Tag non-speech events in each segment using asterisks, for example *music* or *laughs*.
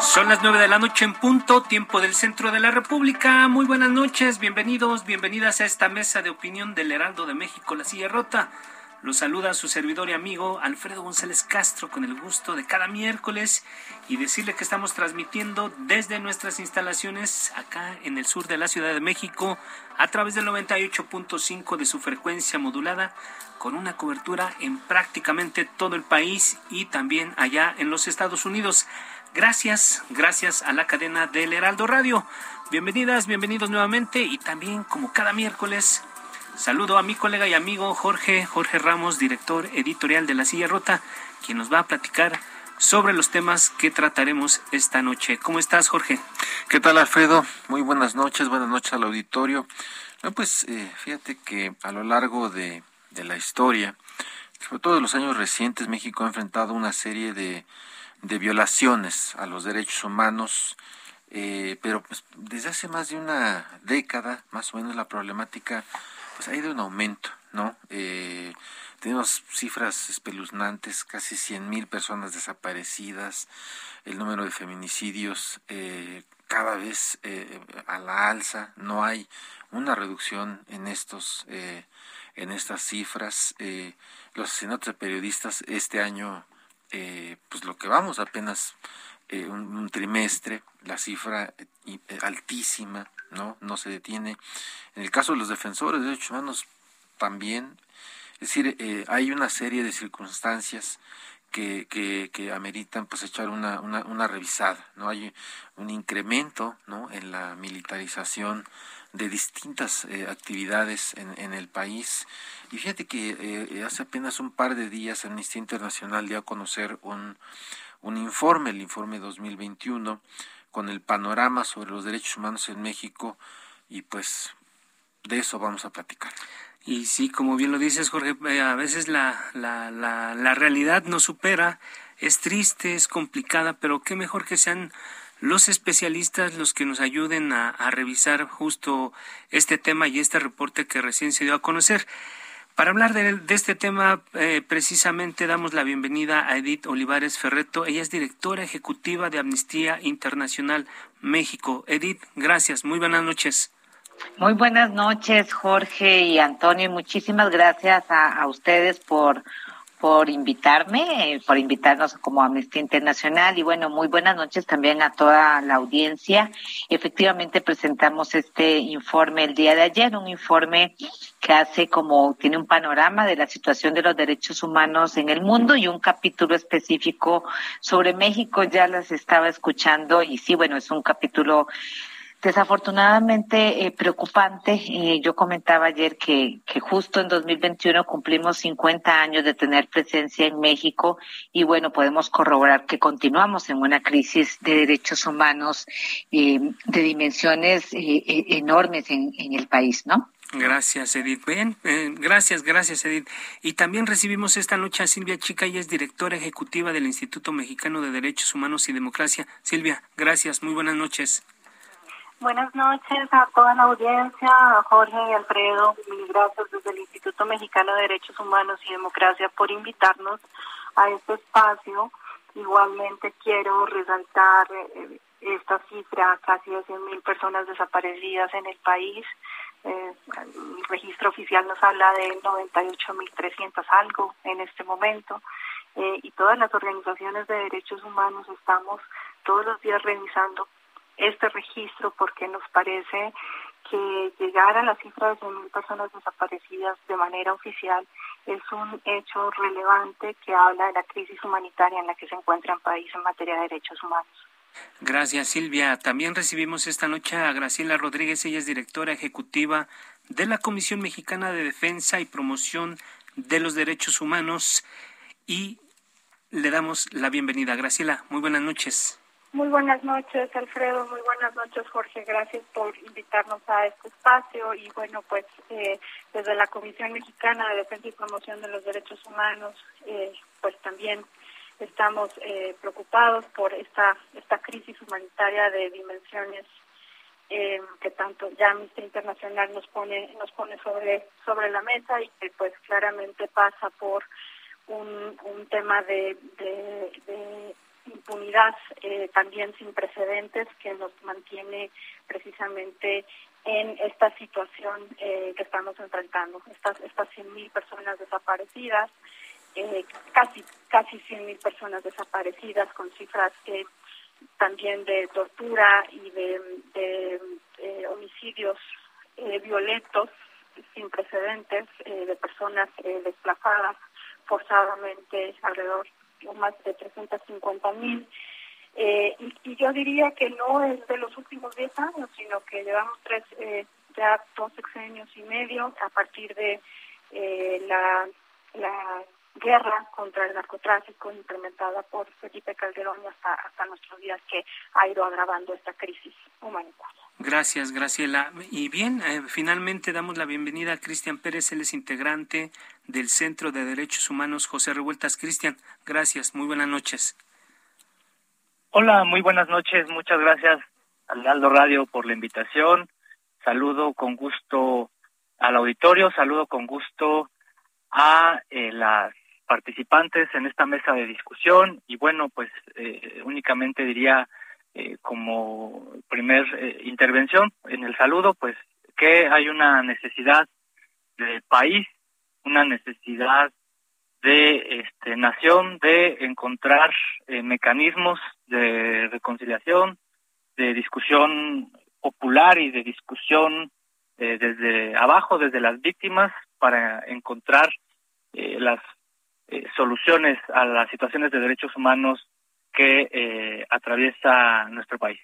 Son las nueve de la noche en punto, tiempo del centro de la República. Muy buenas noches, bienvenidos, bienvenidas a esta mesa de opinión del Heraldo de México, La Silla Rota. Los saluda su servidor y amigo Alfredo González Castro con el gusto de cada miércoles y decirle que estamos transmitiendo desde nuestras instalaciones acá en el sur de la Ciudad de México a través del 98.5 de su frecuencia modulada con una cobertura en prácticamente todo el país y también allá en los Estados Unidos. Gracias, gracias a la cadena del Heraldo Radio. Bienvenidas, bienvenidos nuevamente y también como cada miércoles saludo a mi colega y amigo Jorge, Jorge Ramos, director editorial de La Silla Rota, quien nos va a platicar sobre los temas que trataremos esta noche. ¿Cómo estás, Jorge? ¿Qué tal, Alfredo? Muy buenas noches, buenas noches al auditorio. pues eh, fíjate que a lo largo de, de la historia, sobre todo en los años recientes, México ha enfrentado una serie de de violaciones a los derechos humanos, eh, pero pues, desde hace más de una década, más o menos, la problemática pues ha ido en aumento, ¿no? Eh, tenemos cifras espeluznantes, casi 100.000 personas desaparecidas, el número de feminicidios eh, cada vez a la alza, no hay una reducción en estos en estas cifras. los asesinatos de periodistas este año eh, pues lo que vamos apenas eh, un, trimestre, la cifra eh, altísima, ¿no? No se detiene. En el caso de los defensores de derechos humanos también, es decir, hay una serie de circunstancias que, que, que ameritan pues echar una, una, una, revisada, ¿no? Hay un incremento, ¿no? En la militarización de distintas actividades en, en el país y fíjate que eh, hace apenas un par de días Amnistía Internacional dio a conocer un, un informe, el informe 2021, con el panorama sobre los derechos humanos en México y pues de eso vamos a platicar. Y sí, como bien lo dices, Jorge, eh, a veces la, la, la, realidad nos supera, es triste, es complicada, pero qué mejor que sean los especialistas los que nos ayuden a revisar justo este tema y este reporte que recién se dio a conocer. Para hablar de, este tema, eh, precisamente damos la bienvenida a Edith Olivares Ferreto. Ella es directora ejecutiva de Amnistía Internacional México. Edith, gracias. Muy buenas noches. Muy buenas noches, Jorge y Antonio. Muchísimas gracias a ustedes por por invitarme, eh, por invitarnos como Amnistía Internacional y bueno, muy buenas noches también a toda la audiencia. Efectivamente presentamos este informe el día de ayer, un informe que hace como, tiene un panorama de la situación de los derechos humanos en el mundo y un capítulo específico sobre México. Ya las estaba escuchando y sí, bueno, es un capítulo Desafortunadamente eh, preocupante. Eh, yo comentaba ayer que, que justo en 2021 cumplimos 50 años de tener presencia en México y bueno, podemos corroborar que continuamos en una crisis de derechos humanos eh, de dimensiones eh, eh, enormes en, el país, ¿no? Gracias, Edith. Bien, gracias, gracias, Edith. Y también recibimos esta noche a Silvia Chica, ella es directora ejecutiva del Instituto Mexicano de Derechos Humanos y Democracia. Silvia, gracias, muy buenas noches. Buenas noches a toda la audiencia, a Jorge y Alfredo. Mil gracias desde el Instituto Mexicano de Derechos Humanos y Democracia por invitarnos a este espacio. Igualmente quiero resaltar eh, esta cifra, casi de 100 mil personas desaparecidas en el país. Eh, el registro oficial nos habla de 98.300 algo en este momento. Eh, y todas las organizaciones de derechos humanos estamos todos los días revisando este registro porque nos parece que llegar a la cifra de 100.000 personas desaparecidas de manera oficial es un hecho relevante que habla de la crisis humanitaria en la que se encuentra el país en materia de derechos humanos. Gracias, Silvia. También recibimos esta noche a Graciela Rodríguez, ella es directora ejecutiva de la Comisión Mexicana de Defensa y Promoción de los Derechos Humanos y le damos la bienvenida. Graciela, muy buenas noches. Muy buenas noches, Alfredo. Muy buenas noches, Jorge. Gracias por invitarnos a este espacio. Y bueno, pues eh, desde la Comisión Mexicana de Defensa y Promoción de los Derechos Humanos, eh, pues también estamos eh, preocupados por esta esta crisis humanitaria de dimensiones que tanto ya Amnistía Internacional nos pone nos pone sobre sobre la mesa y que pues claramente pasa por un, un tema de, de impunidad eh, también sin precedentes que nos mantiene precisamente en esta situación eh, que estamos enfrentando. Estas, estas 100.000 personas desaparecidas, eh, casi casi 100.000 personas desaparecidas con cifras que también de tortura y de, de homicidios violentos sin precedentes de personas desplazadas forzadamente alrededor más de 350 mil. Eh, y, yo diría que no es de los últimos 10 años, sino que llevamos tres, eh, ya dos sexenios y medio a partir de eh, la, la guerra contra el narcotráfico implementada por Felipe Calderón hasta, hasta nuestros días que ha ido agravando esta crisis humanitaria. Gracias, Graciela. Y bien, eh, finalmente damos la bienvenida a Cristian Pérez, él es integrante del Centro de Derechos Humanos José Revueltas. Cristian, gracias, muy buenas noches. Hola, muy buenas noches, muchas gracias al Aldo Radio por la invitación. Saludo con gusto al auditorio, saludo con gusto a eh, las participantes en esta mesa de discusión y bueno, pues eh, únicamente diría eh, como primer eh, intervención en el saludo, pues que hay una necesidad de país, una necesidad de este, nación de encontrar eh, mecanismos de reconciliación, de discusión popular y de discusión desde abajo, desde las víctimas, para encontrar las soluciones a las situaciones de derechos humanos que eh, atraviesa nuestro país.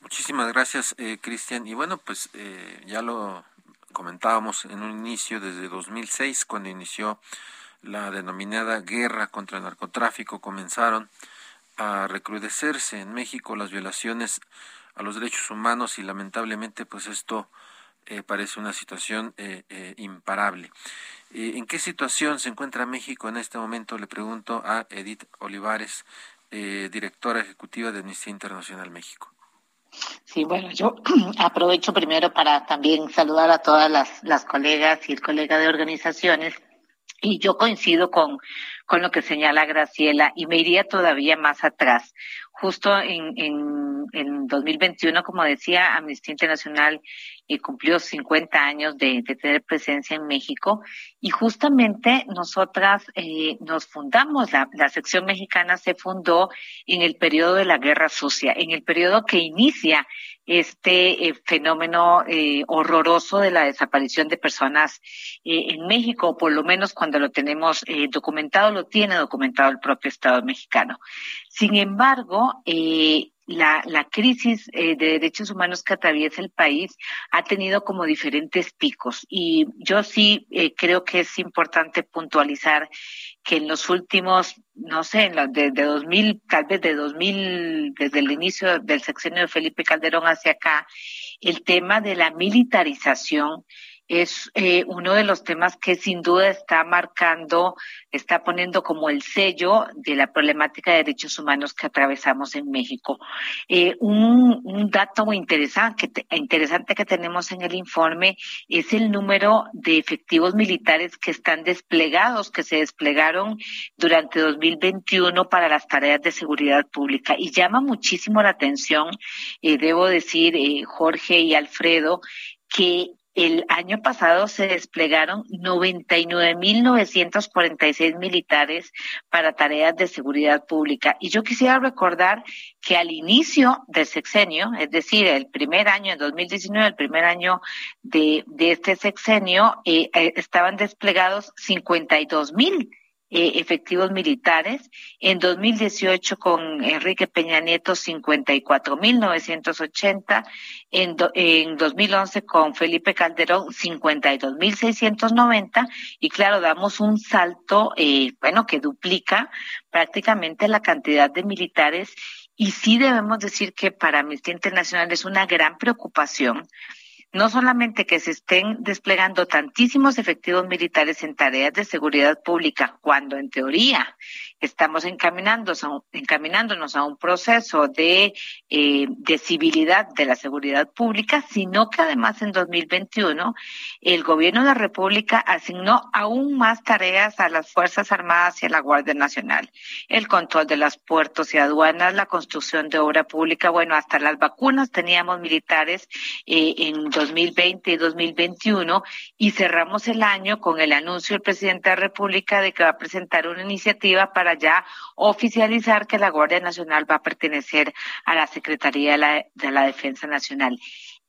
Muchísimas gracias, eh, Cristian. Y bueno, pues eh, ya lo comentábamos en un inicio, desde 2006, cuando inició la denominada guerra contra el narcotráfico, comenzaron a recrudecerse en México las violaciones a los derechos humanos y lamentablemente pues esto eh, parece una situación eh, eh, imparable. ¿En qué situación se encuentra México en este momento? Le pregunto a Edith Olivares, eh, directora ejecutiva de Amnistía Internacional México. Sí, bueno, yo *clears throat* aprovecho primero para también saludar a todas las, las colegas y el colega de organizaciones. Y yo coincido con, con lo que señala Graciela y me iría todavía más atrás. Justo en, en, en 2021, como decía, Amnistía Internacional y cumplió 50 años de, tener presencia en México. Y justamente nosotras eh, nos fundamos, la, la, sección mexicana se fundó en el periodo de la Guerra Sucia, en el periodo que inicia este eh, fenómeno eh, horroroso de la desaparición de personas en México, por lo menos cuando lo tenemos documentado, lo tiene documentado el propio Estado mexicano. Sin embargo, eh, la, la crisis eh, de derechos humanos que atraviesa el país ha tenido como diferentes picos. Y yo sí eh, creo que es importante puntualizar que en los últimos, no sé, en los de, de 2000, tal vez de 2000, desde el inicio del sexenio de Felipe Calderón hacia acá, el tema de la militarización es eh, uno de los temas que sin duda está marcando, está poniendo como el sello de la problemática de derechos humanos que atravesamos en México. Eh, un, un, dato muy interesante, interesante que tenemos en el informe es el número de efectivos militares que están desplegados, que se desplegaron durante 2021 para las tareas de seguridad pública. Y llama muchísimo la atención, eh, debo decir, eh, Jorge y Alfredo, que el año pasado se desplegaron 99.946 militares para tareas de seguridad pública. Y yo quisiera recordar que al inicio del sexenio, es decir, el primer año, en 2019, el primer año de, este sexenio, eh, eh, estaban desplegados 52.000 eh, efectivos militares. En 2018 con Enrique Peña Nieto 54.980. En, en 2011 con Felipe Calderón 52.690. Y claro, damos un salto, eh, bueno, que duplica prácticamente la cantidad de militares. Y sí debemos decir que para Amnistía Internacional es una gran preocupación no solamente que se estén desplegando tantísimos efectivos militares en tareas de seguridad pública, cuando en teoría estamos encaminándonos a un, encaminándonos a un proceso de, eh, de civilidad de la seguridad pública, sino que además en 2021 el gobierno de la República asignó aún más tareas a las Fuerzas Armadas y a la Guardia Nacional. El control de los puertos y aduanas, la construcción de obra pública, bueno, hasta las vacunas teníamos militares eh, en 2020 y 2021 y cerramos el año con el anuncio del presidente de la República de que va a presentar una iniciativa para ya oficializar que la Guardia Nacional va a pertenecer a la Secretaría de la, de la Defensa Nacional.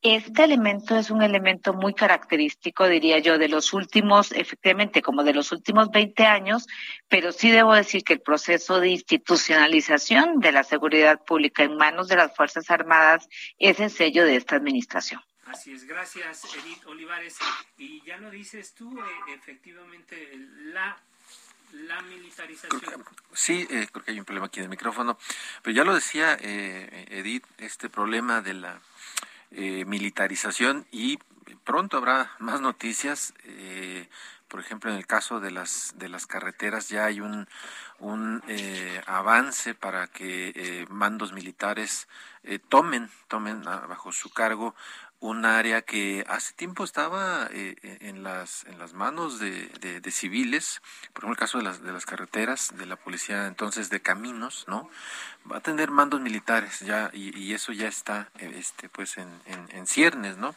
Este elemento es un elemento muy característico, diría yo, de los últimos, efectivamente, como de los últimos 20 años, pero sí debo decir que el proceso de institucionalización de la seguridad pública en manos de las Fuerzas Armadas es el sello de esta administración. Así es, gracias Edith Olivares. Y ya lo dices tú, eh, efectivamente, la la militarización. sí, eh, creo que hay un problema aquí en el micrófono, pero ya lo decía eh, Edith, este problema de la eh, militarización y pronto habrá más noticias. Eh, por ejemplo, en el caso de las de las carreteras ya hay un un avance para que mandos militares tomen tomen bajo su cargo un área que hace tiempo estaba eh, eh, en las en las manos de, de, civiles, por ejemplo el caso de las de las carreteras, de la policía entonces de caminos, ¿no? Va a tener mandos militares ya y, eso ya está eh, este pues en, en, ciernes, ¿no?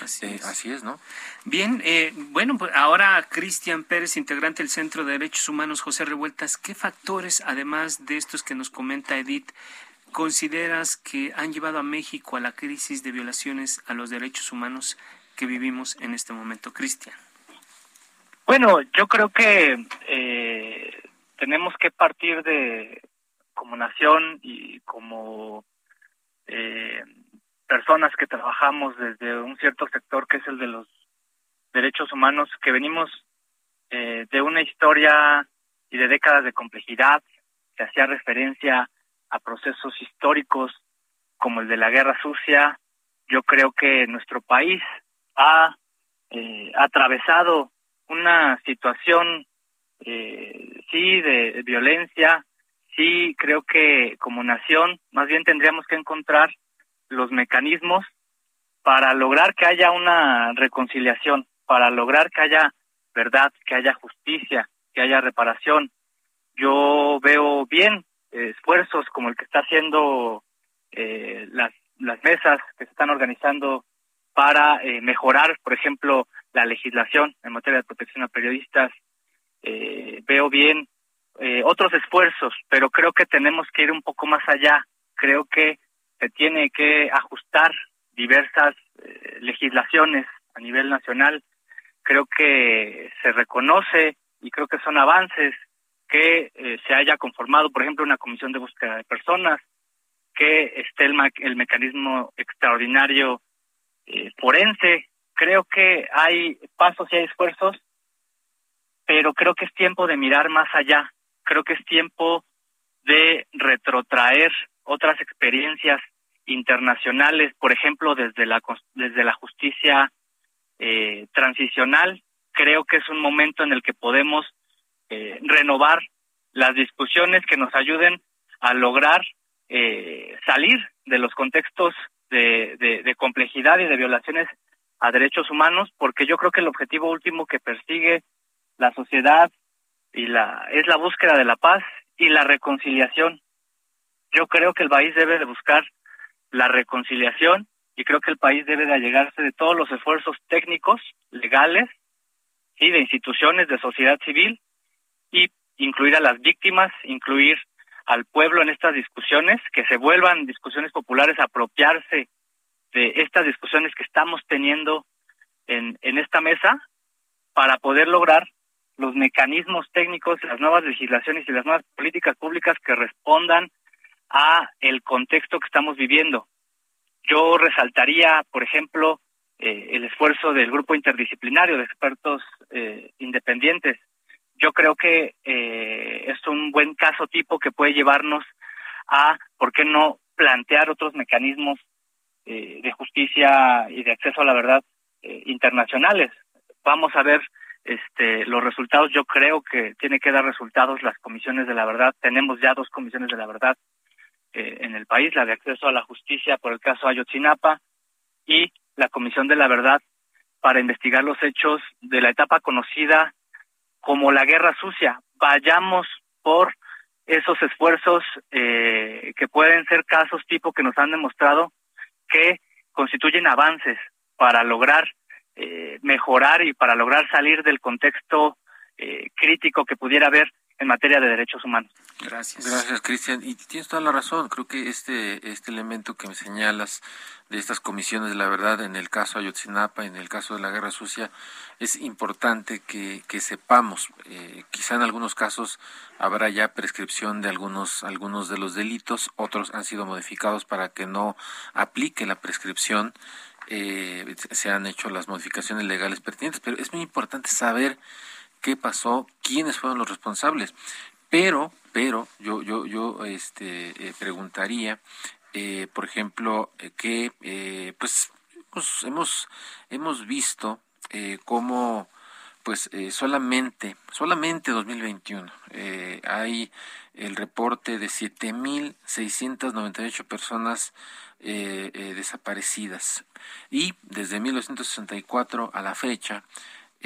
Así, es. así es, ¿no? Bien, bueno, pues ahora Cristian Pérez, integrante del Centro de Derechos Humanos José Revueltas, ¿qué factores, además de estos que nos comenta Edith, consideras que han llevado a México a la crisis de violaciones a los derechos humanos que vivimos en este momento, Cristian? Bueno, yo creo que eh, tenemos que partir de, como nación y como eh, personas que trabajamos desde un cierto sector que es el de los derechos humanos, que venimos eh, de una historia y de décadas de complejidad, que hacía referencia a procesos históricos como el de la Guerra Sucia, yo creo que nuestro país ha eh, atravesado una situación, eh, sí, de, violencia, sí, creo que como nación más bien tendríamos que encontrar los mecanismos para lograr que haya una reconciliación, para lograr que haya verdad, que haya justicia, que haya reparación. Yo veo bien esfuerzos como el que está haciendo eh, las, las mesas que se están organizando para eh, mejorar, por ejemplo, la legislación en materia de protección a periodistas. Eh, veo bien otros esfuerzos, pero creo que tenemos que ir un poco más allá. Creo que se tiene que ajustar diversas legislaciones a nivel nacional. Creo que se reconoce y creo que son avances que eh, se haya conformado, por ejemplo, una comisión de búsqueda de personas, que esté el, el mecanismo extraordinario eh, forense. Creo que hay pasos y hay esfuerzos, pero creo que es tiempo de mirar más allá. Creo que es tiempo de retrotraer otras experiencias internacionales, por ejemplo, desde la desde la justicia eh, transicional. Creo que es un momento en el que podemos eh, renovar las discusiones que nos ayuden a lograr eh, salir de los contextos de, de, complejidad y de violaciones a derechos humanos, porque yo creo que el objetivo último que persigue la sociedad y la es la búsqueda de la paz y la reconciliación. Yo creo que el país debe de buscar la reconciliación y creo que el país debe de allegarse de todos los esfuerzos técnicos, legales, y de instituciones de sociedad civil y incluir a las víctimas, incluir al pueblo en estas discusiones, que se vuelvan discusiones populares, apropiarse de estas discusiones que estamos teniendo en, en esta mesa para poder lograr los mecanismos técnicos, las nuevas legislaciones y las nuevas políticas públicas que respondan a el contexto que estamos viviendo. Yo resaltaría, por ejemplo, eh, el esfuerzo del grupo interdisciplinario de expertos eh, independientes. Yo creo que eh, es un buen caso tipo que puede llevarnos a, ¿por qué no plantear otros mecanismos de justicia y de acceso a la verdad internacionales? Vamos a ver este, los resultados. Yo creo que tiene que dar resultados las comisiones de la verdad. Tenemos ya dos comisiones de la verdad en el país, la de acceso a la justicia por el caso Ayotzinapa y la Comisión de la Verdad para investigar los hechos de la etapa conocida como la Guerra Sucia. Vayamos por esos esfuerzos eh, que pueden ser casos tipo que nos han demostrado que constituyen avances para lograr eh, mejorar y para lograr salir del contexto eh, crítico que pudiera haber en materia de derechos humanos. Gracias. Gracias, Cristian. Y tienes toda la razón. Creo que este, este elemento que me señalas de estas comisiones de la verdad en el caso Ayotzinapa, en el caso de la Guerra Sucia, es importante que, que sepamos. Eh, quizá en algunos casos habrá ya prescripción de algunos, algunos de los delitos, otros han sido modificados para que no aplique la prescripción. Eh, se han hecho las modificaciones legales pertinentes, pero es muy importante saber qué pasó, quiénes fueron los responsables. Pero, pero, yo, yo, yo este, eh, preguntaría, eh, por ejemplo, eh, que pues, pues, hemos, hemos visto cómo pues solamente, solamente 2021 hay el reporte de 7.698 personas desaparecidas y desde 1964 a la fecha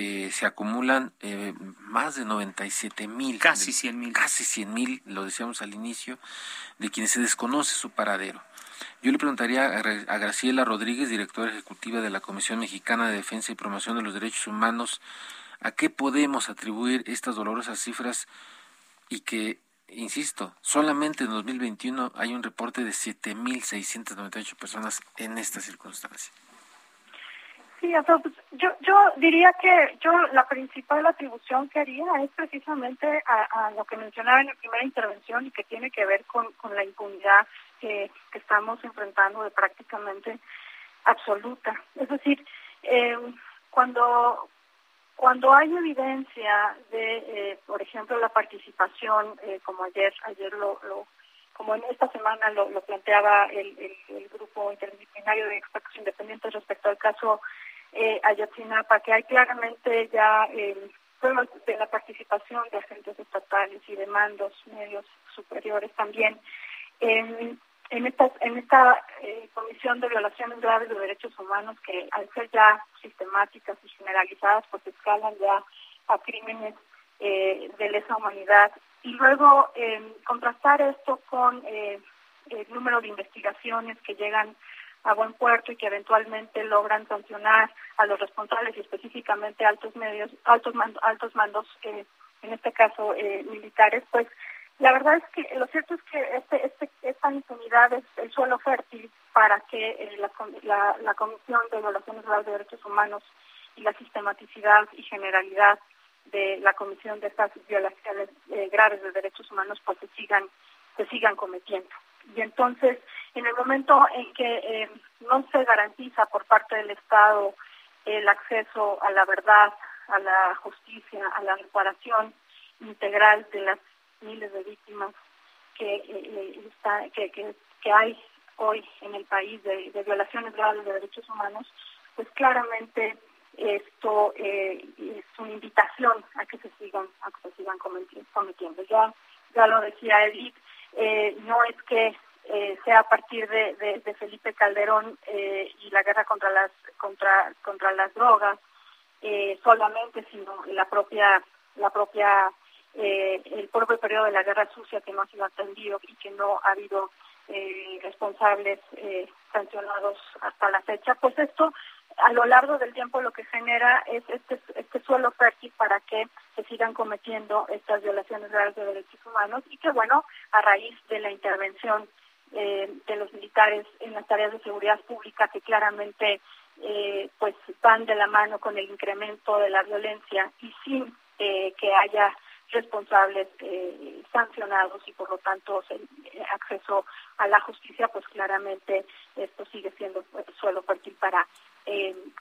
eh, se acumulan eh, más de 97 mil. Casi 100 mil. Casi 100 mil, lo decíamos al inicio, de quienes se desconoce su paradero. Yo le preguntaría a Graciela Rodríguez, directora ejecutiva de la Comisión Mexicana de Defensa y Promoción de los Derechos Humanos, a qué podemos atribuir estas dolorosas cifras y que, insisto, solamente en 2021 hay un reporte de 7.698 personas en esta circunstancia. Sí, pues, yo, yo diría que yo la principal atribución que haría es precisamente a, lo que mencionaba en la primera intervención y que tiene que ver con, con la impunidad que, que estamos enfrentando de prácticamente absoluta. Es decir, eh, cuando cuando hay evidencia de, eh, por ejemplo, la participación, eh, como ayer ayer lo, lo como en esta semana lo, planteaba el, grupo interdisciplinario de expertos independientes respecto al caso eh, Ayotzinapa, que hay claramente ya el pruebas de la participación de agentes estatales y de mandos medios superiores también en, en esta, en esta eh, comisión de violaciones graves de derechos humanos que al ser ya sistemáticas y generalizadas pues escalan ya a crímenes eh, de lesa humanidad y luego eh, contrastar esto con eh, el número de investigaciones que llegan a buen puerto y que eventualmente logran sancionar a los responsables y específicamente altos medios, altos mandos, altos mandos eh, en este caso eh, militares, pues la verdad es que lo cierto es que este, este, esta impunidad es el suelo fértil para que eh, la, la, la, Comisión de Violaciones de Derechos Humanos y la sistematicidad y generalidad de la Comisión de estas violaciones graves de derechos humanos pues se sigan, se sigan cometiendo. Y entonces, en el momento en que eh, no se garantiza por parte del Estado el acceso a la verdad, a la justicia, a la reparación integral de las miles de víctimas que, eh, está, que, que, que, hay hoy en el país de, violaciones graves de derechos humanos, pues claramente esto eh, es una invitación a que se sigan a que se sigan cometiendo. Ya ya lo decía Edith, eh, no es que eh, sea a partir de, de, Felipe Calderón eh, y la guerra contra las contra contra las drogas eh, solamente, sino la propia la propia eh, el propio periodo de la guerra sucia que no ha sido atendido y que no ha habido responsables sancionados hasta la fecha, pues esto a lo largo del tiempo lo que genera es este, este suelo fértil para que se sigan cometiendo estas violaciones graves de derechos humanos y que bueno, a raíz de la intervención eh, de los militares en las tareas de seguridad pública que claramente eh, pues van de la mano con el incremento de la violencia y sin eh, que haya responsables eh, sancionados y por lo tanto acceso a la justicia, pues claramente esto sigue siendo suelo fértil para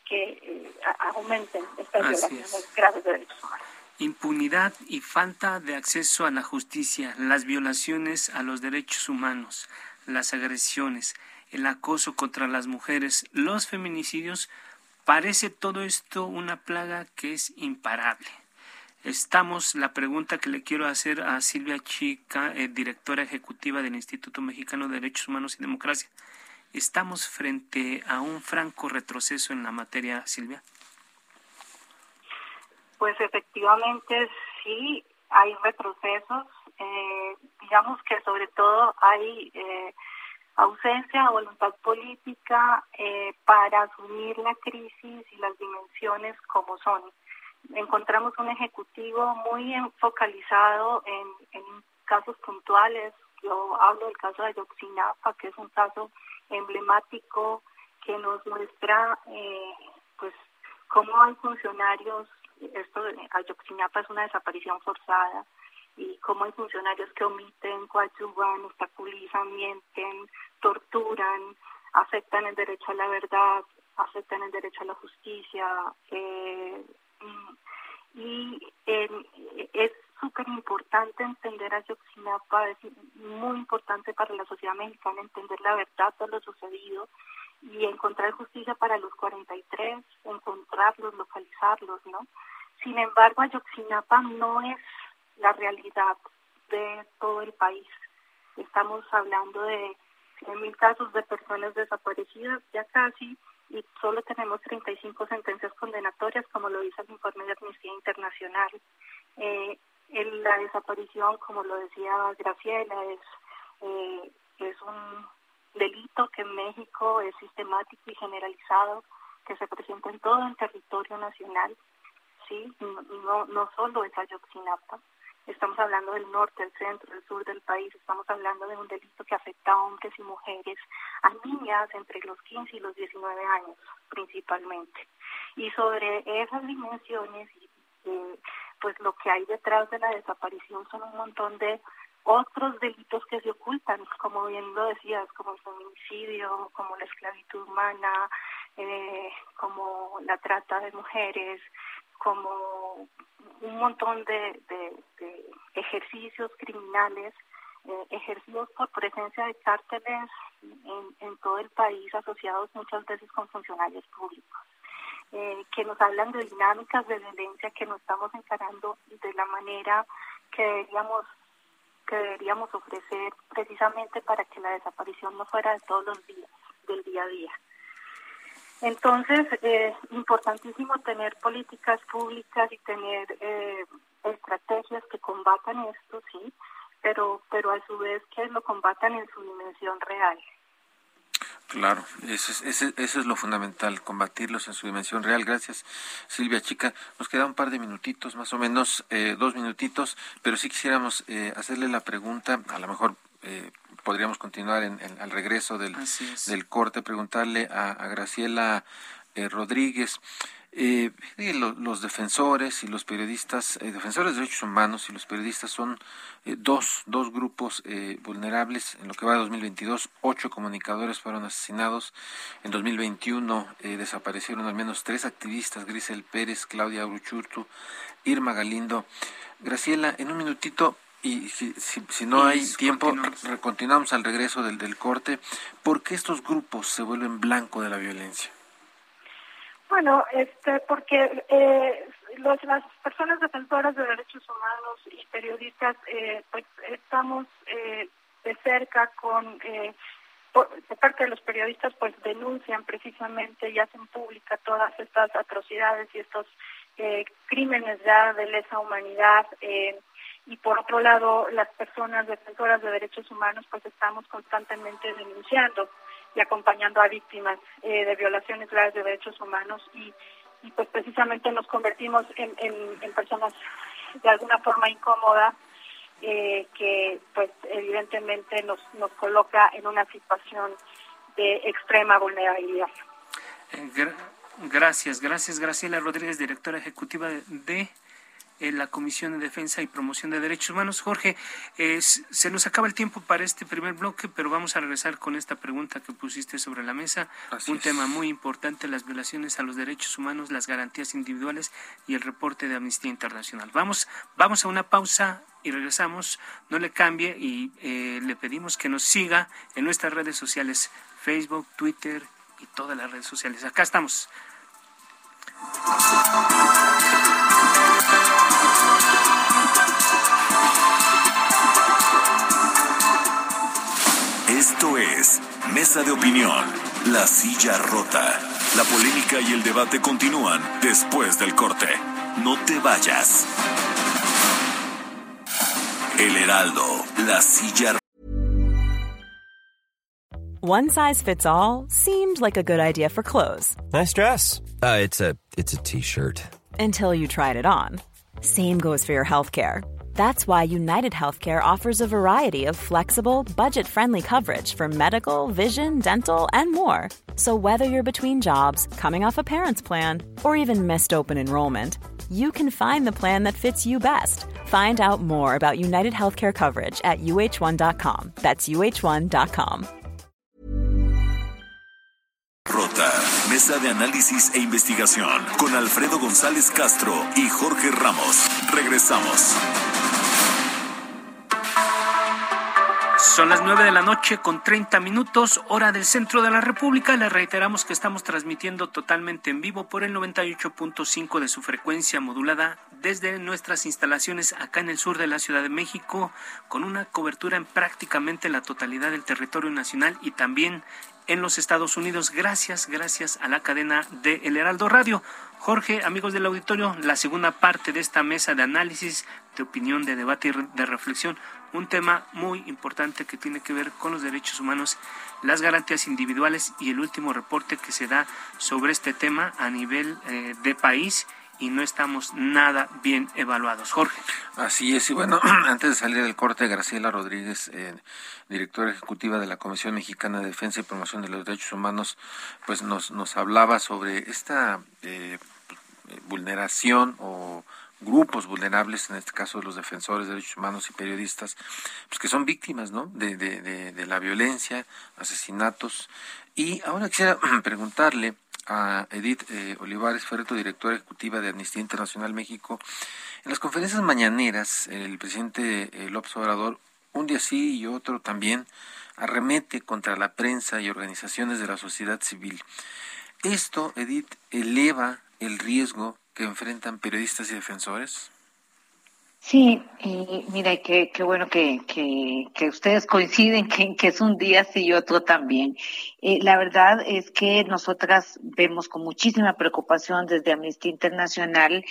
que aumenten estas violaciones graves de derechos humanos. Impunidad y falta de acceso a la justicia, las violaciones a los derechos humanos, las agresiones, el acoso contra las mujeres, los feminicidios, parece todo esto una plaga que es imparable. Estamos, la pregunta que le quiero hacer a Silvia Chica, eh, directora ejecutiva del Instituto Mexicano de Derechos Humanos y Democracia. ¿Estamos frente a un franco retroceso en la materia, Silvia? Pues efectivamente sí, hay retrocesos. Eh, digamos que sobre todo hay eh, ausencia de voluntad política eh, para asumir la crisis y las dimensiones como son. Encontramos un ejecutivo muy focalizado en, casos puntuales. Yo hablo del caso de Ayotzinapa, que es un caso emblemático que nos muestra eh, pues cómo hay funcionarios, esto de Ayotzinapa es una desaparición forzada, y cómo hay funcionarios que omiten, coadyuvan, obstaculizan, mienten, torturan, aceptan el derecho a la verdad, aceptan el derecho a la justicia. Eh, y es súper importante entender a Yoxinapa, es muy importante para la sociedad mexicana entender la verdad de lo sucedido y encontrar justicia para los 43, encontrarlos, localizarlos, ¿no? Sin embargo, Ayotzinapa no es la realidad de todo el país. Estamos hablando de mil casos de personas desaparecidas, ya casi, y solo tenemos 35 sentencias condenatorias, como lo dice el informe de Amnistía Internacional. Eh, la desaparición, como lo decía Graciela, es, eh, es un delito que en México es sistemático y generalizado, que se presenta en todo el territorio nacional, sí, no, no solo es Ayotzinapa. Estamos hablando del norte, del centro, del sur del país. Estamos hablando de un delito que afecta a hombres y mujeres, a niñas entre los 15 y los 19 años principalmente. Y sobre esas dimensiones, eh, pues lo que hay detrás de la desaparición son un montón de otros delitos que se ocultan, como bien lo decías, como el feminicidio, como la esclavitud humana, eh, como la trata de mujeres, como un montón de, ejercicios criminales eh, ejercidos por presencia de cárteles en, todo el país asociados muchas veces con funcionarios públicos. Eh, que nos hablan de dinámicas de violencia que no estamos encarando de la manera que deberíamos que deberíamos ofrecer precisamente para que la desaparición no fuera de todos los días, del día a día. Entonces, es eh, importantísimo tener políticas públicas y tener eh, estrategias que combatan esto, sí, pero, pero a su vez que lo combatan en su dimensión real. Claro, eso es, eso es lo fundamental, combatirlos en su dimensión real. Gracias, Silvia Chica. Nos queda un par de minutitos, más o menos eh, dos minutitos, pero sí quisiéramos hacerle la pregunta, a lo mejor eh, podríamos continuar en, al regreso del, del, corte, preguntarle a, Graciela eh. Eh, los, defensores y los periodistas, defensores de derechos humanos y los periodistas son dos, dos grupos vulnerables. En lo que va de 2022, ocho comunicadores fueron asesinados. En 2021 desaparecieron al menos tres activistas, Grisel Pérez, Claudia Bruchurtu, Irma Galindo. Graciela, en un minutito, y si, si, no hay tiempo, continuamos. al regreso del, del corte. ¿Por qué estos grupos se vuelven blanco de la violencia? Bueno, este, porque eh, los, las personas defensoras de derechos humanos y periodistas, eh, pues estamos eh, de cerca con, eh, por, parte de los periodistas, pues denuncian precisamente y hacen pública todas estas atrocidades y estos eh, crímenes ya de lesa humanidad. Eh, y por otro lado las personas defensoras de derechos humanos pues estamos constantemente denunciando y acompañando a víctimas eh, de violaciones graves de derechos humanos y, y pues precisamente nos convertimos en, en, personas de alguna forma incómodas eh, que pues evidentemente nos, nos coloca en una situación de extrema vulnerabilidad. Eh, gracias, gracias Graciela Rodríguez, directora ejecutiva de en la Comisión de Defensa y Promoción de Derechos Humanos. Jorge, se nos acaba el tiempo para este primer bloque, pero vamos a regresar con esta pregunta que pusiste sobre la mesa. Un tema muy importante, las violaciones a los derechos humanos, las garantías individuales y el reporte de Amnistía Internacional. Vamos, vamos a una pausa y regresamos. No le cambie y eh, le pedimos que nos siga en nuestras redes sociales, Facebook, Twitter y todas las redes sociales. Acá estamos. Esto es Mesa de Opinión, La Silla Rota. La polémica y el debate continúan después del corte. No te vayas. El Heraldo, La Silla One size fits all seemed like a good idea for clothes. Nice dress. Uh, it's a it's a t-shirt. Until you tried it on. Same goes for your health care. That's why United Healthcare offers a variety of flexible, budget friendly coverage for medical, vision, dental, and more. So, whether you're between jobs, coming off a parent's plan, or even missed open enrollment, you can find the plan that fits you best. Find out more about United Healthcare coverage at uh1.com. That's uh1.com. Rota, mesa de análisis e investigación con Alfredo González Castro y Jorge Ramos. Regresamos. Son las 9 de la noche con 30 minutos, hora del centro de la República. Le reiteramos que estamos transmitiendo totalmente en vivo por el 98.5 de su frecuencia modulada desde nuestras instalaciones acá en el sur de la Ciudad de México, con una cobertura en prácticamente la totalidad del territorio nacional y también en los Estados Unidos. Gracias, gracias a la cadena de El Heraldo Radio. Jorge, amigos del auditorio, la segunda parte de esta mesa de análisis, de opinión, de debate y de reflexión un tema muy importante que tiene que ver con los derechos humanos, las garantías individuales y el último reporte que se da sobre este tema a nivel eh, de país y no estamos nada bien evaluados. Jorge. Así es, y bueno, *clears throat* antes de salir del corte, Graciela Rodríguez, eh, directora ejecutiva de la Comisión Mexicana de Defensa y Promoción de los Derechos Humanos, pues nos, nos hablaba sobre esta eh, vulneración o grupos vulnerables, en este caso los defensores de derechos humanos y periodistas, pues que son víctimas ¿no? de, de, la violencia, asesinatos. Y ahora quisiera *clears throat* preguntarle a Edith eh, Olivares Ferreto, directora ejecutiva de Amnistía Internacional México, en las conferencias mañaneras, el presidente eh, López Obrador, un día sí y otro también, arremete contra la prensa y organizaciones de la sociedad civil. Esto, Edith, eleva el riesgo que enfrentan periodistas y defensores? Sí, y mira, qué, qué bueno que, que, ustedes coinciden que, que es un día sí y otro también. Eh, la verdad es que nosotras vemos con muchísima preocupación desde Amnistía Internacional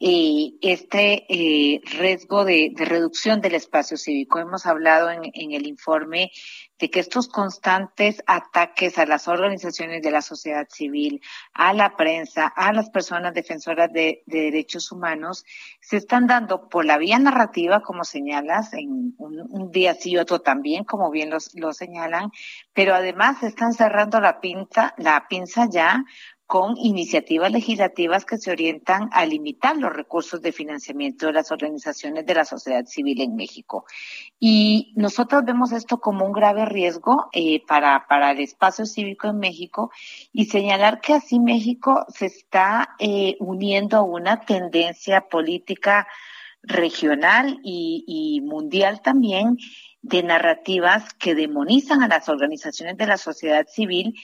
eh, este eh, riesgo de, de, reducción del espacio cívico. Hemos hablado en, en el informe de que estos constantes ataques a las organizaciones de la sociedad civil, a la prensa, a las personas defensoras de, derechos humanos, se están dando por la vía narrativa, como señalas, en un, día sí y otro también, como bien lo señalan, pero además están cerrando la pinza, la pinza ya con iniciativas legislativas que se orientan a limitar los recursos de financiamiento de las organizaciones de la sociedad civil en México. Y nosotros vemos esto como un grave riesgo eh, para, para el espacio cívico en México y señalar que así México se está eh, uniendo a una tendencia política regional y, y mundial también de narrativas que demonizan a las organizaciones de la sociedad civil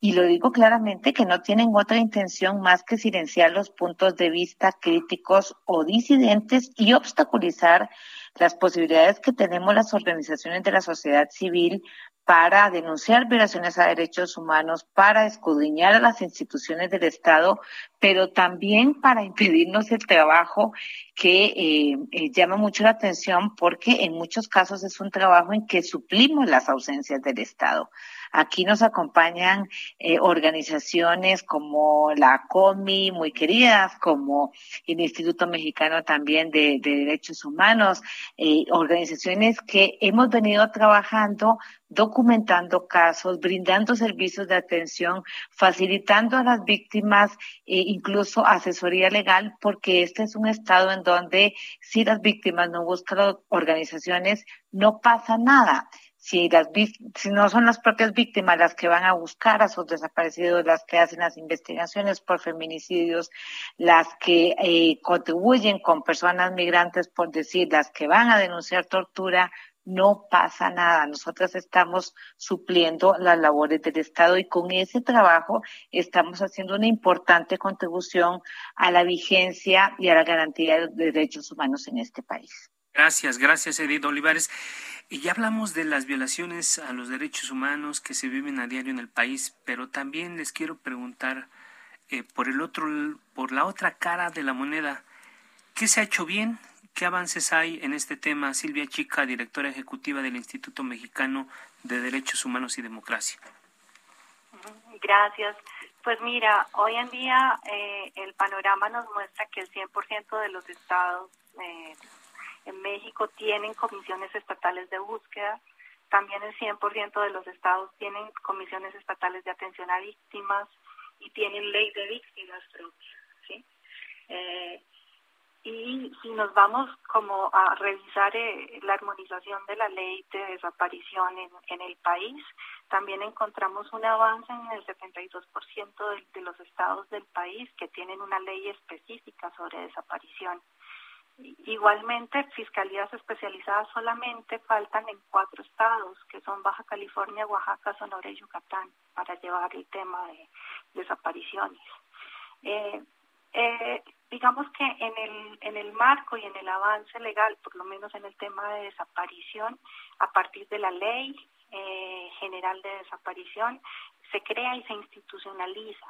y lo digo claramente, que no tienen otra intención más que silenciar los puntos de vista críticos o disidentes y obstaculizar las posibilidades que tenemos las organizaciones de la sociedad civil para denunciar violaciones a derechos humanos, para escudriñar a las instituciones del Estado, pero también para impedirnos el trabajo que eh, eh, llama mucho la atención porque en muchos casos es un trabajo en que suplimos las ausencias del Estado. Aquí nos acompañan eh, organizaciones como la COMI, muy queridas, como el Instituto Mexicano también de, de Derechos Humanos, organizaciones que hemos venido trabajando documentando casos, brindando servicios de atención, facilitando a las víctimas e incluso asesoría legal, porque este es un estado en donde si las víctimas no buscan organizaciones, no pasa nada. Si, las, si no son las propias víctimas las que van a buscar a sus desaparecidos, las que hacen las investigaciones por feminicidios, las que eh, contribuyen con personas migrantes, por decir, las que van a denunciar tortura, no pasa nada. Nosotros estamos supliendo las labores del Estado y con ese trabajo estamos haciendo una importante contribución a la vigencia y a la garantía de derechos humanos en este país. Gracias, gracias Edith Olivares. Y ya hablamos de las violaciones a los derechos humanos que se viven a diario en el país, pero también les quiero preguntar eh, por el otro, por la otra cara de la moneda, ¿qué se ha hecho bien ¿Qué avances hay en este tema? Silvia Chica, directora ejecutiva del Instituto Mexicano de Derechos Humanos y Democracia. Gracias. Pues mira, hoy en día eh, el panorama nos muestra que el 100% de los estados eh, en México tienen comisiones estatales de búsqueda. También el 100% de los estados tienen comisiones estatales de atención a víctimas y tienen ley de víctimas. ¿sí? Eh, y si nos vamos como a revisar eh, la armonización de la ley de desaparición en, en el país, también encontramos un avance en el 72% de, de los estados del país que tienen una ley específica sobre desaparición. Igualmente, fiscalías especializadas solamente faltan en cuatro estados, que son Baja California, Oaxaca, Sonora y Yucatán, para llevar el tema de desapariciones. Eh, eh, digamos que en el, en el marco y en el avance legal, por lo menos en el tema de desaparición, a partir de la ley eh, general de desaparición, se crea y se institucionaliza.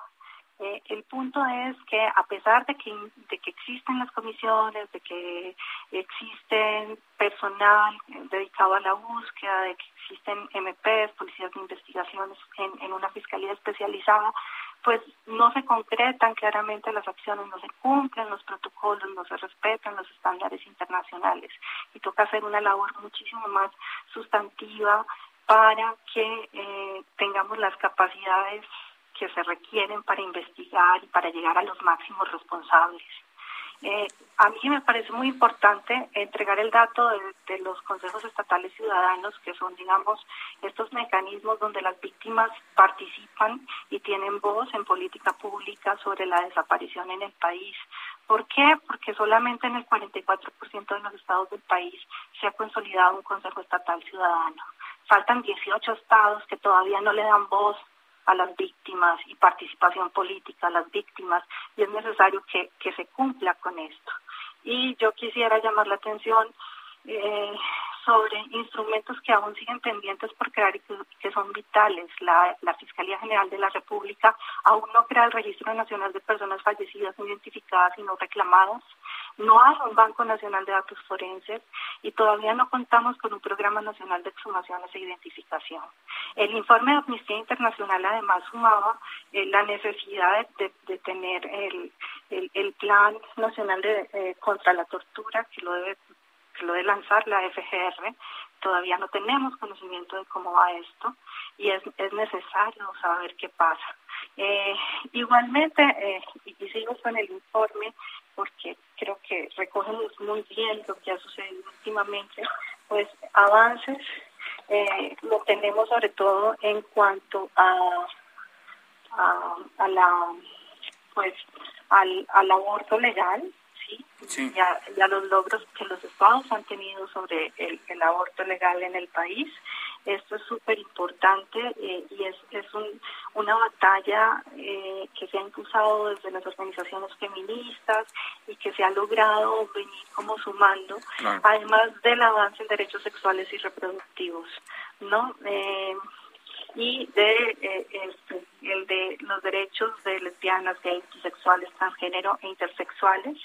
Eh, el punto es que a pesar de que, de que existen las comisiones, de que existen personal dedicado a la búsqueda, de que existen MPs, policías de investigaciones en, en una fiscalía especializada, pues no se concretan claramente las acciones, no se cumplen los protocolos, no se respetan los estándares internacionales. Y toca hacer una labor muchísimo más sustantiva para que eh, tengamos las capacidades que se requieren para investigar y para llegar a los máximos responsables. Eh, a mí me parece muy importante entregar el dato de, los consejos estatales ciudadanos, que son, digamos, estos mecanismos donde las víctimas participan y tienen voz en política pública sobre la desaparición en el país. ¿Por qué? Porque solamente en el 44% de los estados del país se ha consolidado un consejo estatal ciudadano. Faltan 18 estados que todavía no le dan voz a las víctimas y participación política a las víctimas y es necesario que, que se cumpla con esto. Y yo quisiera llamar la atención eh, sobre instrumentos que aún siguen pendientes por crear y que, son vitales. La, la, Fiscalía General de la República aún no crea el Registro Nacional de Personas Fallecidas Identificadas y No Reclamadas. No hay un Banco Nacional de Datos Forenses y todavía no contamos con un Programa Nacional de Exhumaciones e Identificación. El informe de Amnistía Internacional además sumaba eh, la necesidad de, de tener el, el, el, Plan Nacional de, eh, contra la Tortura, que lo debe lo de lanzar la FGR. Todavía no tenemos conocimiento de cómo va esto y es, es necesario saber qué pasa. Eh, igualmente, eh, y sigo con el informe, porque creo que recogemos muy bien lo que ha sucedido últimamente, pues avances eh, lo tenemos sobre todo en cuanto a, a, a la pues al, al aborto legal ¿sí? Y, a, los logros que los estados han tenido sobre el, el aborto legal en el país Esto es súper importante eh, y es, es un, una batalla eh, que se ha impulsado desde las organizaciones feministas y que se ha logrado venir como sumando, además del avance en derechos sexuales y reproductivos, ¿no? Eh, y de este, el de los derechos de lesbianas, gays, bisexuales, transgénero e intersexuales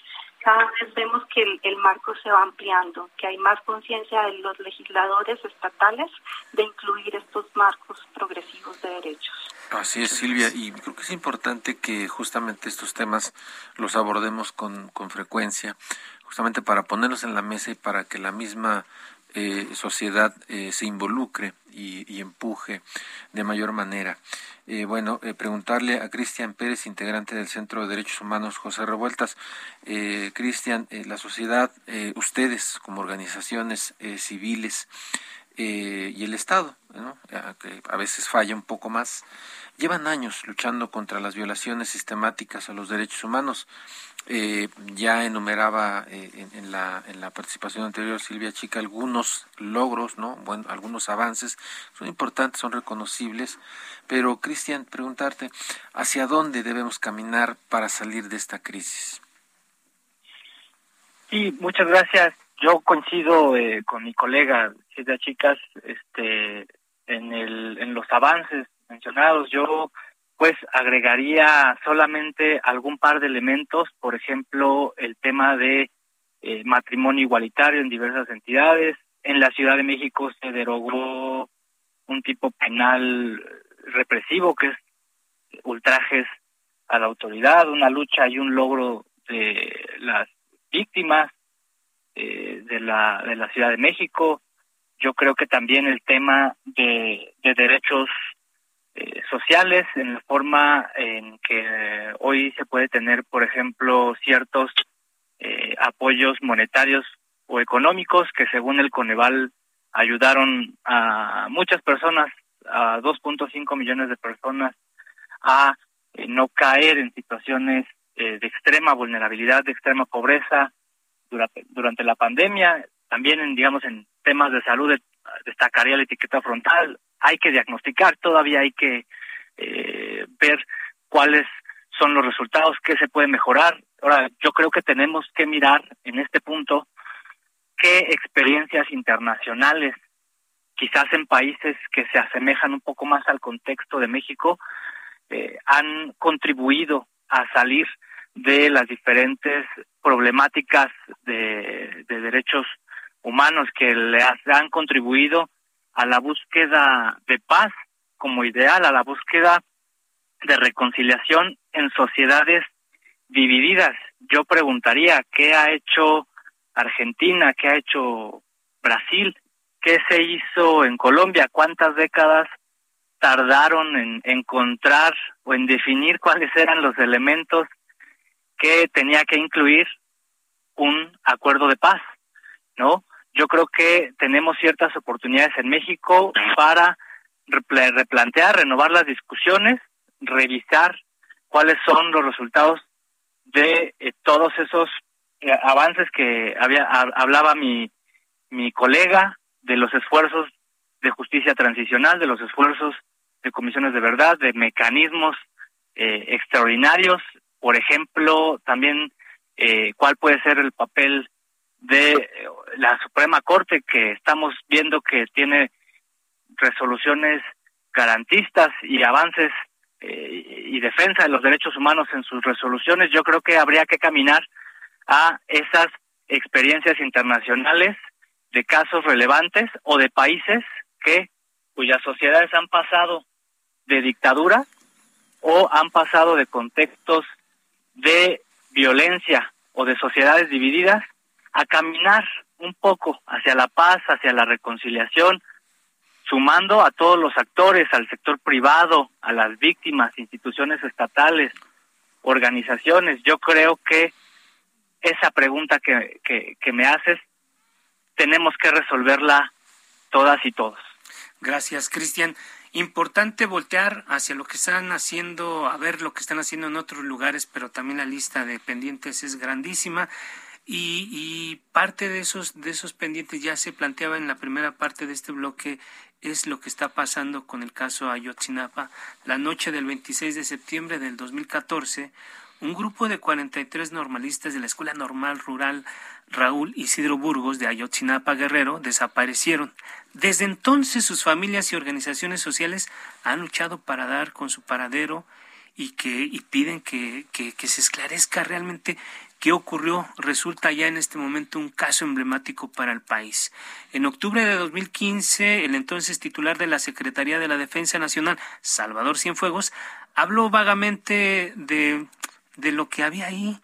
cada vez vemos que el, marco se va ampliando, que hay más conciencia de los legisladores estatales de incluir estos marcos progresivos de derechos. Así es, Silvia, y creo que es importante que justamente estos temas los abordemos con, con frecuencia, justamente para ponerlos en la mesa y para que la misma eh, sociedad eh, se involucre y, empuje de mayor manera. Eh, bueno, preguntarle a Cristian Pérez, integrante del Centro de Derechos Humanos José Revueltas. Cristian, la sociedad, ustedes como organizaciones civiles y el Estado, que a veces falla un poco más, llevan años luchando contra las violaciones sistemáticas a los derechos humanos. Eh, ya enumeraba eh, en, la, en la participación anterior Silvia Chica algunos logros, ¿no? Bueno, algunos avances son importantes, son reconocibles, pero Cristian, preguntarte, ¿hacia dónde debemos caminar para salir de esta crisis? Sí, muchas gracias. Yo coincido eh, con mi colega Silvia Chicas este, en, el, en los avances mencionados. Yo pues agregaría solamente algún par de elementos, por ejemplo, el tema de eh, matrimonio igualitario en diversas entidades. En la Ciudad de México se derogó un tipo penal represivo que es ultrajes a la autoridad, una lucha y un logro de las víctimas eh, de la de la Ciudad de México. Yo creo que también el tema de, de derechos eh, sociales, en la forma en que hoy se puede tener, por ejemplo, ciertos eh, apoyos monetarios o económicos que según el Coneval ayudaron a muchas personas, a 2.5 millones de personas, a eh, no caer en situaciones de extrema vulnerabilidad, de extrema pobreza durante, durante la pandemia. También, en, digamos, en temas de salud destacaría la etiqueta frontal, hay que diagnosticar, todavía hay que eh, ver cuáles son los resultados, qué se puede mejorar. Ahora, yo creo que tenemos que mirar en este punto qué experiencias internacionales, quizás en países que se asemejan un poco más al contexto de México, eh, han contribuido a salir de las diferentes problemáticas de, de derechos humanos que le han contribuido a la búsqueda de paz como ideal, a la búsqueda de reconciliación en sociedades divididas. Yo preguntaría, ¿qué ha hecho Argentina? ¿Qué ha hecho Brasil? ¿Qué se hizo en Colombia? ¿Cuántas décadas tardaron en encontrar o en definir cuáles eran los elementos que tenía que incluir un acuerdo de paz? ¿No? Yo creo que tenemos ciertas oportunidades en México para replantear, renovar las discusiones, revisar cuáles son los resultados de eh, todos esos eh, avances que había hablaba mi mi colega de los esfuerzos de justicia transicional, de los esfuerzos de comisiones de verdad, de mecanismos eh, extraordinarios, por ejemplo, también cuál puede ser el papel de la Suprema Corte que estamos viendo que tiene resoluciones garantistas y avances eh, y defensa de los derechos humanos en sus resoluciones, yo creo que habría que caminar a esas experiencias internacionales de casos relevantes o de países que cuyas sociedades han pasado de dictadura o han pasado de contextos de violencia o de sociedades divididas a caminar un poco hacia la paz, hacia la reconciliación, sumando a todos los actores, al sector privado, a las víctimas, instituciones estatales, organizaciones. Yo creo que esa pregunta que, que, me haces tenemos que resolverla todas y todos. Gracias, Cristian. Importante voltear hacia lo que están haciendo, a ver lo que están haciendo en otros lugares, pero también la lista de pendientes es grandísima. Y, y, parte de esos, de esos pendientes ya se planteaba en la primera parte de este bloque es lo que está pasando con el caso Ayotzinapa. La noche del 26 de septiembre del 2014, un grupo de 43 normalistas de la Escuela Normal Rural Raúl Isidro Burgos de Ayotzinapa Guerrero desaparecieron. Desde entonces sus familias y organizaciones sociales han luchado para dar con su paradero y que y piden que, que, que se esclarezca realmente qué ocurrió resulta ya en este momento un caso emblemático para el país. En octubre de 2015, el entonces titular de la Secretaría de la Defensa Nacional, Salvador Cienfuegos, habló vagamente de, de lo que había ahí,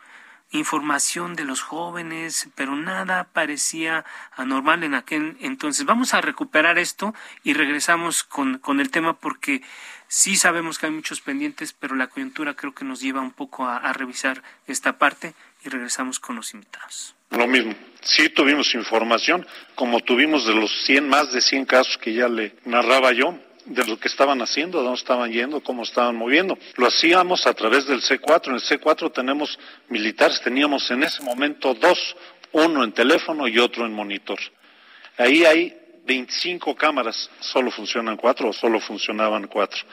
información de los jóvenes, pero nada parecía anormal en aquel entonces. Vamos a recuperar esto y regresamos con, con el tema porque sí sabemos que hay muchos pendientes, pero la coyuntura creo que nos lleva un poco a, a revisar esta parte y regresamos con los invitados. Lo mismo, sí tuvimos información, como tuvimos de los 100, más de 100 casos que ya le narraba yo, de lo que estaban haciendo, de dónde estaban yendo, cómo estaban moviendo. Lo hacíamos a través del C4. En el C4 tenemos militares, teníamos en ese momento dos, uno en teléfono y otro en monitor. Ahí hay 25 cámaras, solo funcionan cuatro o solo funcionaban cuatro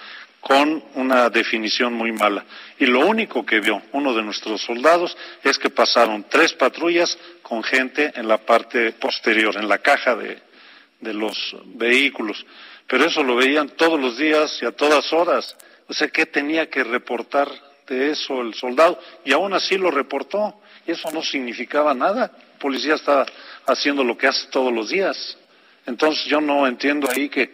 con una definición muy mala. Y lo único que vio uno de nuestros soldados es que pasaron tres patrullas con gente en la parte posterior, en la caja de, de los vehículos. Pero eso lo veían todos los días y a todas horas. O sea, ¿qué tenía que reportar de eso el soldado? Y aún así lo reportó. Y eso no significaba nada. El policía estaba haciendo lo que hace todos los días. Entonces yo no entiendo ahí que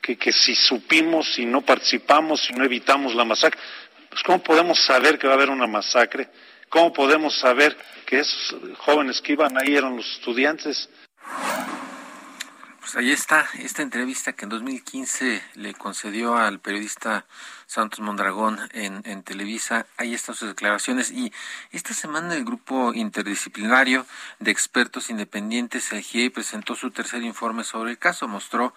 que, que si supimos, si no participamos, si no evitamos la masacre, pues ¿cómo podemos saber que va a haber una masacre? ¿Cómo podemos saber que esos jóvenes que iban ahí eran los estudiantes? Pues ahí está esta entrevista que en 2015 le concedió al periodista Santos Mondragón en, en, Televisa. Ahí están sus declaraciones. Y esta semana el grupo interdisciplinario de expertos independientes, el GIEI, presentó su tercer informe sobre el caso. Mostró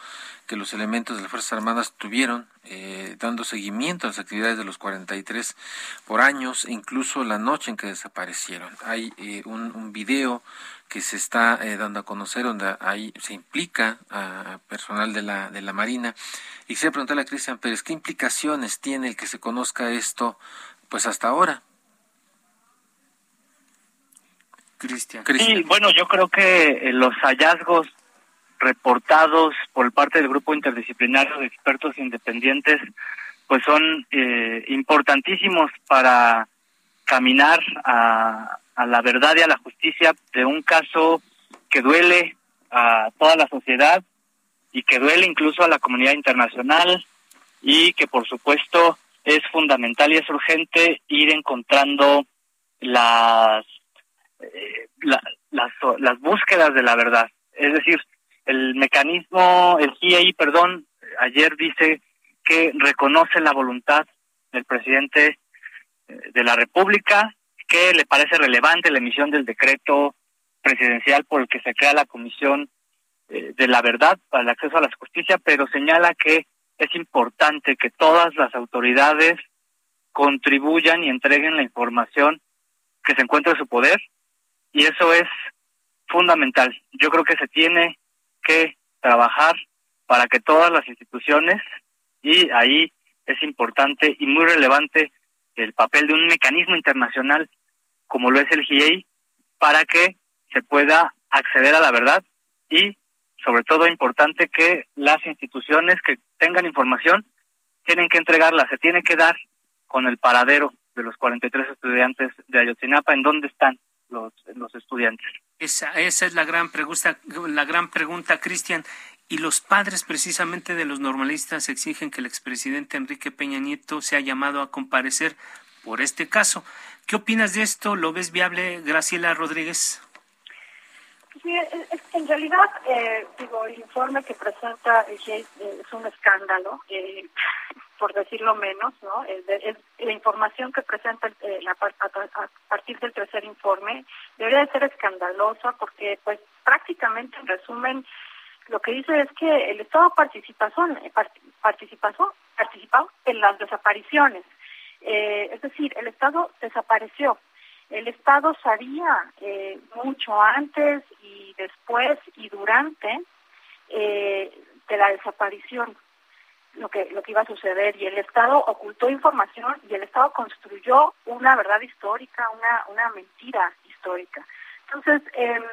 que los elementos de las Fuerzas Armadas tuvieron eh, dando seguimiento a las actividades de los 43 por años, incluso la noche en que desaparecieron. Hay eh, un, un video que se está eh, dando a conocer, donde ahí se implica a personal de la, de la Marina. Y quisiera preguntarle a Cristian Pérez, ¿qué implicaciones tiene el que se conozca esto pues hasta ahora? Cristian. Sí, bueno, yo creo que los hallazgos reportados por parte del grupo interdisciplinario de expertos independientes pues son eh, importantísimos para caminar a, a la verdad y a la justicia de un caso que duele a toda la sociedad y que duele incluso a la comunidad internacional y que por supuesto es fundamental y es urgente ir encontrando las eh, la, las, las búsquedas de la verdad. Es decir, el mecanismo, el GIEI, perdón, ayer dice que reconoce la voluntad del presidente eh, de la República que le parece relevante la emisión del decreto presidencial por el que se crea la Comisión eh, de la Verdad para el acceso a la justicia, pero señala que es importante que todas las autoridades contribuyan y entreguen la información que se encuentra en su poder y eso es fundamental. Yo creo que se tiene que trabajar para que todas las instituciones y ahí es importante y muy relevante el papel de un mecanismo internacional como lo es el GIEI, para que se pueda acceder a la verdad y, sobre todo, importante que las instituciones que tengan información tienen que entregarla, se tiene que dar con el paradero de los 43 estudiantes de Ayotzinapa, en dónde están los, los estudiantes. Esa, esa es la gran pregunta, la gran pregunta, Cristian. Y los padres precisamente de los normalistas exigen que el expresidente Enrique Peña Nieto sea llamado a comparecer por este caso. ¿Qué opinas de esto? ¿Lo ves viable, Graciela Rodríguez? Sí, en realidad, eh, digo, el informe que presenta el eh, es un escándalo, eh, *laughs* por decirlo menos, ¿no? La información que presenta la, a, partir del tercer informe debería de ser escandalosa porque, pues, prácticamente, en resumen, lo que dice es que el Estado participó, participó, participó en las desapariciones. Eh, es decir, el Estado desapareció. el Estado sabía eh, mucho antes y después y durante eh, de la desaparición lo que lo que iba a suceder y el Estado ocultó información y el Estado construyó una verdad histórica, una una mentira histórica. Entonces em,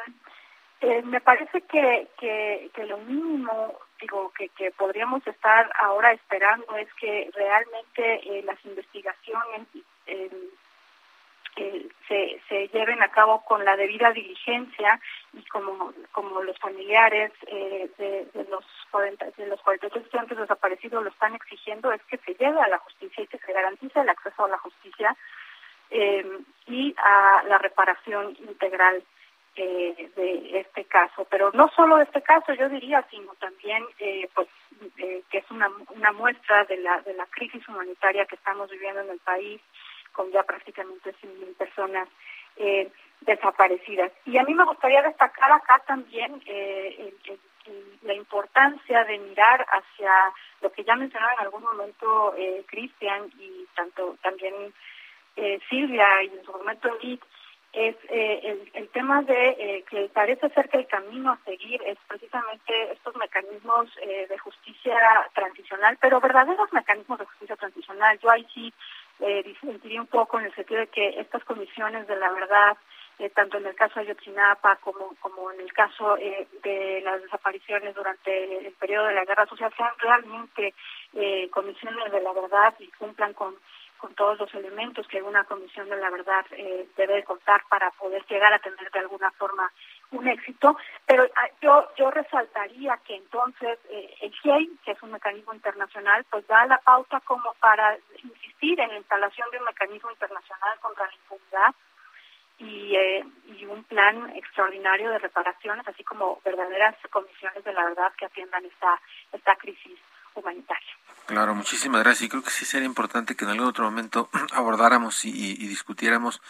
eh, me parece que, que, que lo mínimo digo que, que podríamos estar ahora esperando es que realmente eh, las investigaciones eh, se, se lleven a cabo con la debida diligencia y como como los familiares eh, de, de, los 40, de los 43 estudiantes desaparecidos lo están exigiendo es que se lleve a la justicia y que se garantice el acceso a la justicia eh, y a la reparación integral eh, de este caso, pero no solo de este caso, yo diría, sino también, eh, pues, eh, que es una, una muestra de la, de la crisis humanitaria que estamos viviendo en el país, con ya prácticamente 100.000 personas eh, desaparecidas. Y a mí me gustaría destacar acá también eh, la importancia de mirar hacia lo que ya mencionaba en algún momento eh, Cristian y tanto también Silvia y en su momento Edith, es eh, el, tema de eh, que parece ser que el camino a seguir es precisamente estos mecanismos eh, de justicia transicional, pero verdaderos mecanismos de justicia transicional. Yo ahí sí eh, disentiría un poco en el sentido de que estas comisiones de la verdad, eh, tanto en el caso de Ayotzinapa como, como en el caso eh, de las desapariciones durante el periodo de la guerra social, sean realmente comisiones de la verdad y cumplan con con todos los elementos que una comisión de la verdad eh, debe contar para poder llegar a tener de alguna forma un éxito, pero ah, yo yo resaltaría que entonces eh, el GIEI, que es un mecanismo internacional, pues da la pauta como para insistir en la instalación de un mecanismo internacional contra la impunidad y, eh, y un plan extraordinario de reparaciones, así como verdaderas comisiones de la verdad que atiendan esta esta crisis Claro, muchísimas gracias. Y creo que sí sería importante que en algún otro momento *clears throat* abordáramos y, discutiéramos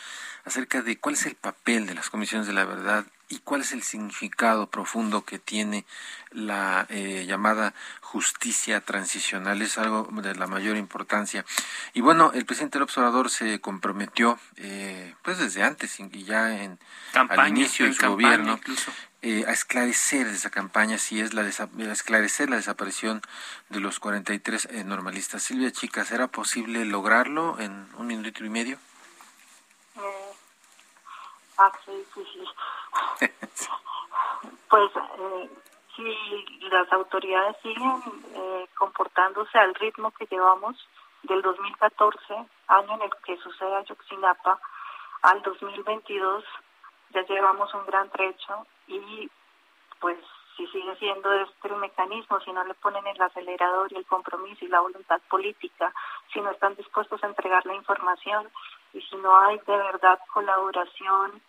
acerca de cuál es el papel de las comisiones de la verdad y cuál es el significado profundo que tiene la eh, llamada justicia transicional. Es algo de la mayor importancia. Y bueno, el presidente del observador se comprometió, eh, pues desde antes y ya en campaña, al inicio de su gobierno, incluso. eh, a esclarecer esa campaña si es la a esclarecer la desaparición de los 43 eh, normalistas. Silvia Chica, ¿será posible lograrlo en un minuto y medio? Ah, sí, sí, *laughs* sí. pues eh, si las autoridades siguen eh, comportándose al ritmo que llevamos del 2014, año en el que sucede Ayotzinapa, al 2022, ya llevamos un gran trecho y pues si sigue siendo este el mecanismo, si no le ponen el acelerador y el compromiso y la voluntad política, si no están dispuestos a entregar la información y si no hay de verdad colaboración,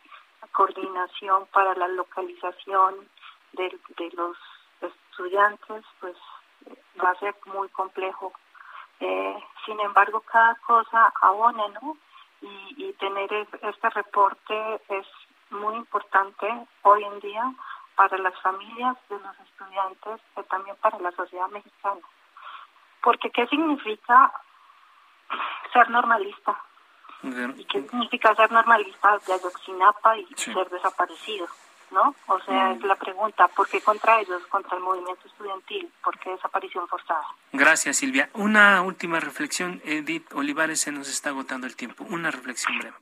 coordinación para la localización de, de los estudiantes, pues va a ser muy complejo. Eh, sin embargo, cada cosa abona, ¿no? Y, y tener este reporte es muy importante hoy en día para las familias de los estudiantes, pero también para la sociedad mexicana. Porque ¿qué significa ser normalista? ¿Y qué significa ser normalista de Ayotzinapa y sí. ser desaparecido? ¿No? O sea, mm. es la pregunta, ¿por qué contra ellos, contra el movimiento estudiantil? ¿Por qué desaparición forzada? Gracias, Silvia. Una última reflexión, Edith Olivares, se nos está agotando el tiempo. Una reflexión breve.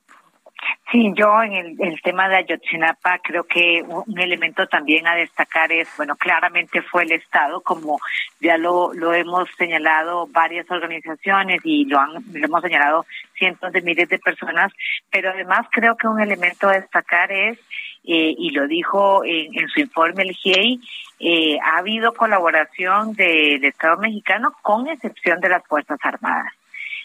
Sí, yo en el, tema de Ayotzinapa creo que un elemento también a destacar es, bueno, claramente fue el Estado, como ya lo, lo hemos señalado varias organizaciones y lo, han, lo hemos señalado cientos de miles de personas, pero además creo que un elemento a destacar es, eh, y lo dijo en, en su informe el GIEI, eh, ha habido colaboración del Estado mexicano con excepción de las Fuerzas Armadas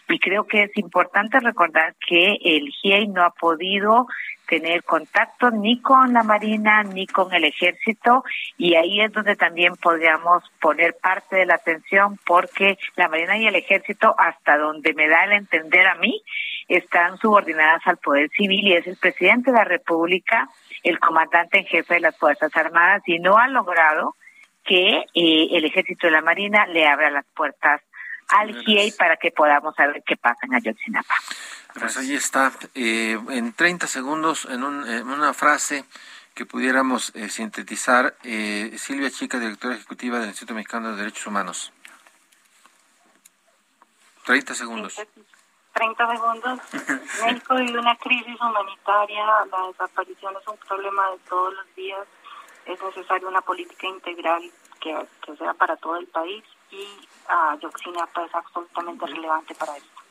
y creo que es importante recordar que el GIEI no ha podido tener contacto ni con la Marina ni con el Ejército y ahí es donde también podríamos poner parte de la atención porque la Marina y el Ejército hasta donde me da el entender a mí están subordinadas al Poder Civil y es el presidente de la República el comandante en jefe de las Fuerzas Armadas y no ha logrado que eh, el Ejército y la Marina le abra las puertas al GIEI para que podamos saber qué pasa en Ayotzinapa. Pues ahí está. Eh, en 30 segundos, en, una frase que pudiéramos eh, sintetizar, eh, Silvia Chica, directora ejecutiva del Instituto Mexicano de Derechos Humanos. 30 segundos. 30 segundos. *laughs* México vive una crisis humanitaria, la desaparición es un problema de todos los días, es necesaria una política integral que, sea para todo el país y Ayotzinapa es absolutamente relevante para esto.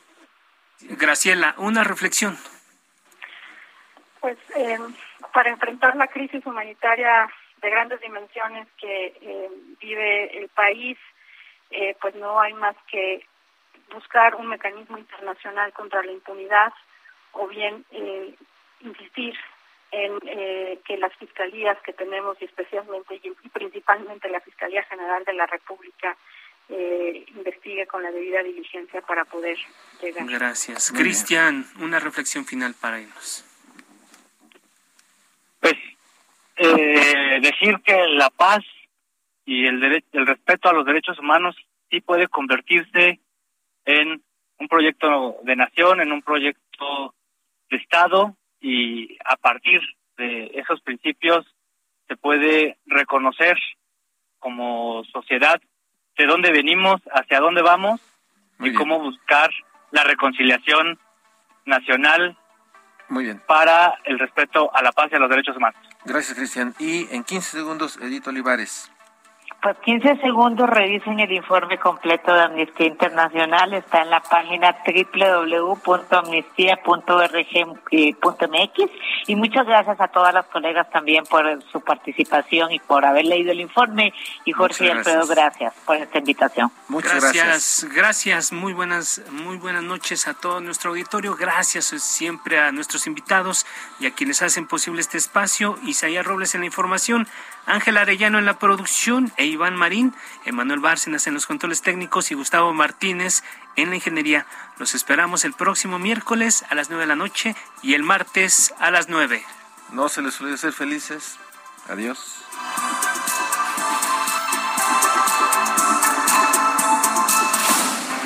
Graciela, una reflexión. Pues eh, para enfrentar la crisis humanitaria de grandes dimensiones que eh, vive el país, eh, pues no hay más que buscar un mecanismo internacional contra la impunidad o bien insistir en que las fiscalías que tenemos y especialmente y principalmente la Fiscalía General de la República eh, investigue con la debida diligencia para poder llegar. Gracias. Cristian, una reflexión final para ellos. Pues eh, decir que la paz y el, el respeto a los derechos humanos sí puede convertirse en un proyecto de nación, en un proyecto de Estado y a partir de esos principios se puede reconocer como sociedad de dónde venimos, hacia dónde vamos y cómo buscar la reconciliación nacional Muy bien. para el respeto a la paz y a los derechos humanos. Gracias, Cristian. Y en 15 segundos, Edith Olivares. Pues 15 segundos revisen el informe completo de Amnistía Internacional. Está en la página www.amnistía.org.mx. Y muchas gracias a todas las colegas también por su participación y por haber leído el informe. Y Jorge y Alfredo, gracias por esta invitación. Muchas gracias. Gracias. Muy buenas, muy buenas noches a todo nuestro auditorio. Gracias siempre a nuestros invitados y a quienes hacen posible este espacio. Isaías Robles en la información. Ángel Arellano en la producción e Iván Marín, Emanuel Bárcenas en los controles técnicos y Gustavo Martínez en la ingeniería. Los esperamos el próximo miércoles a las nueve de la noche y el martes a las nueve. No se les olvide ser felices. Adiós.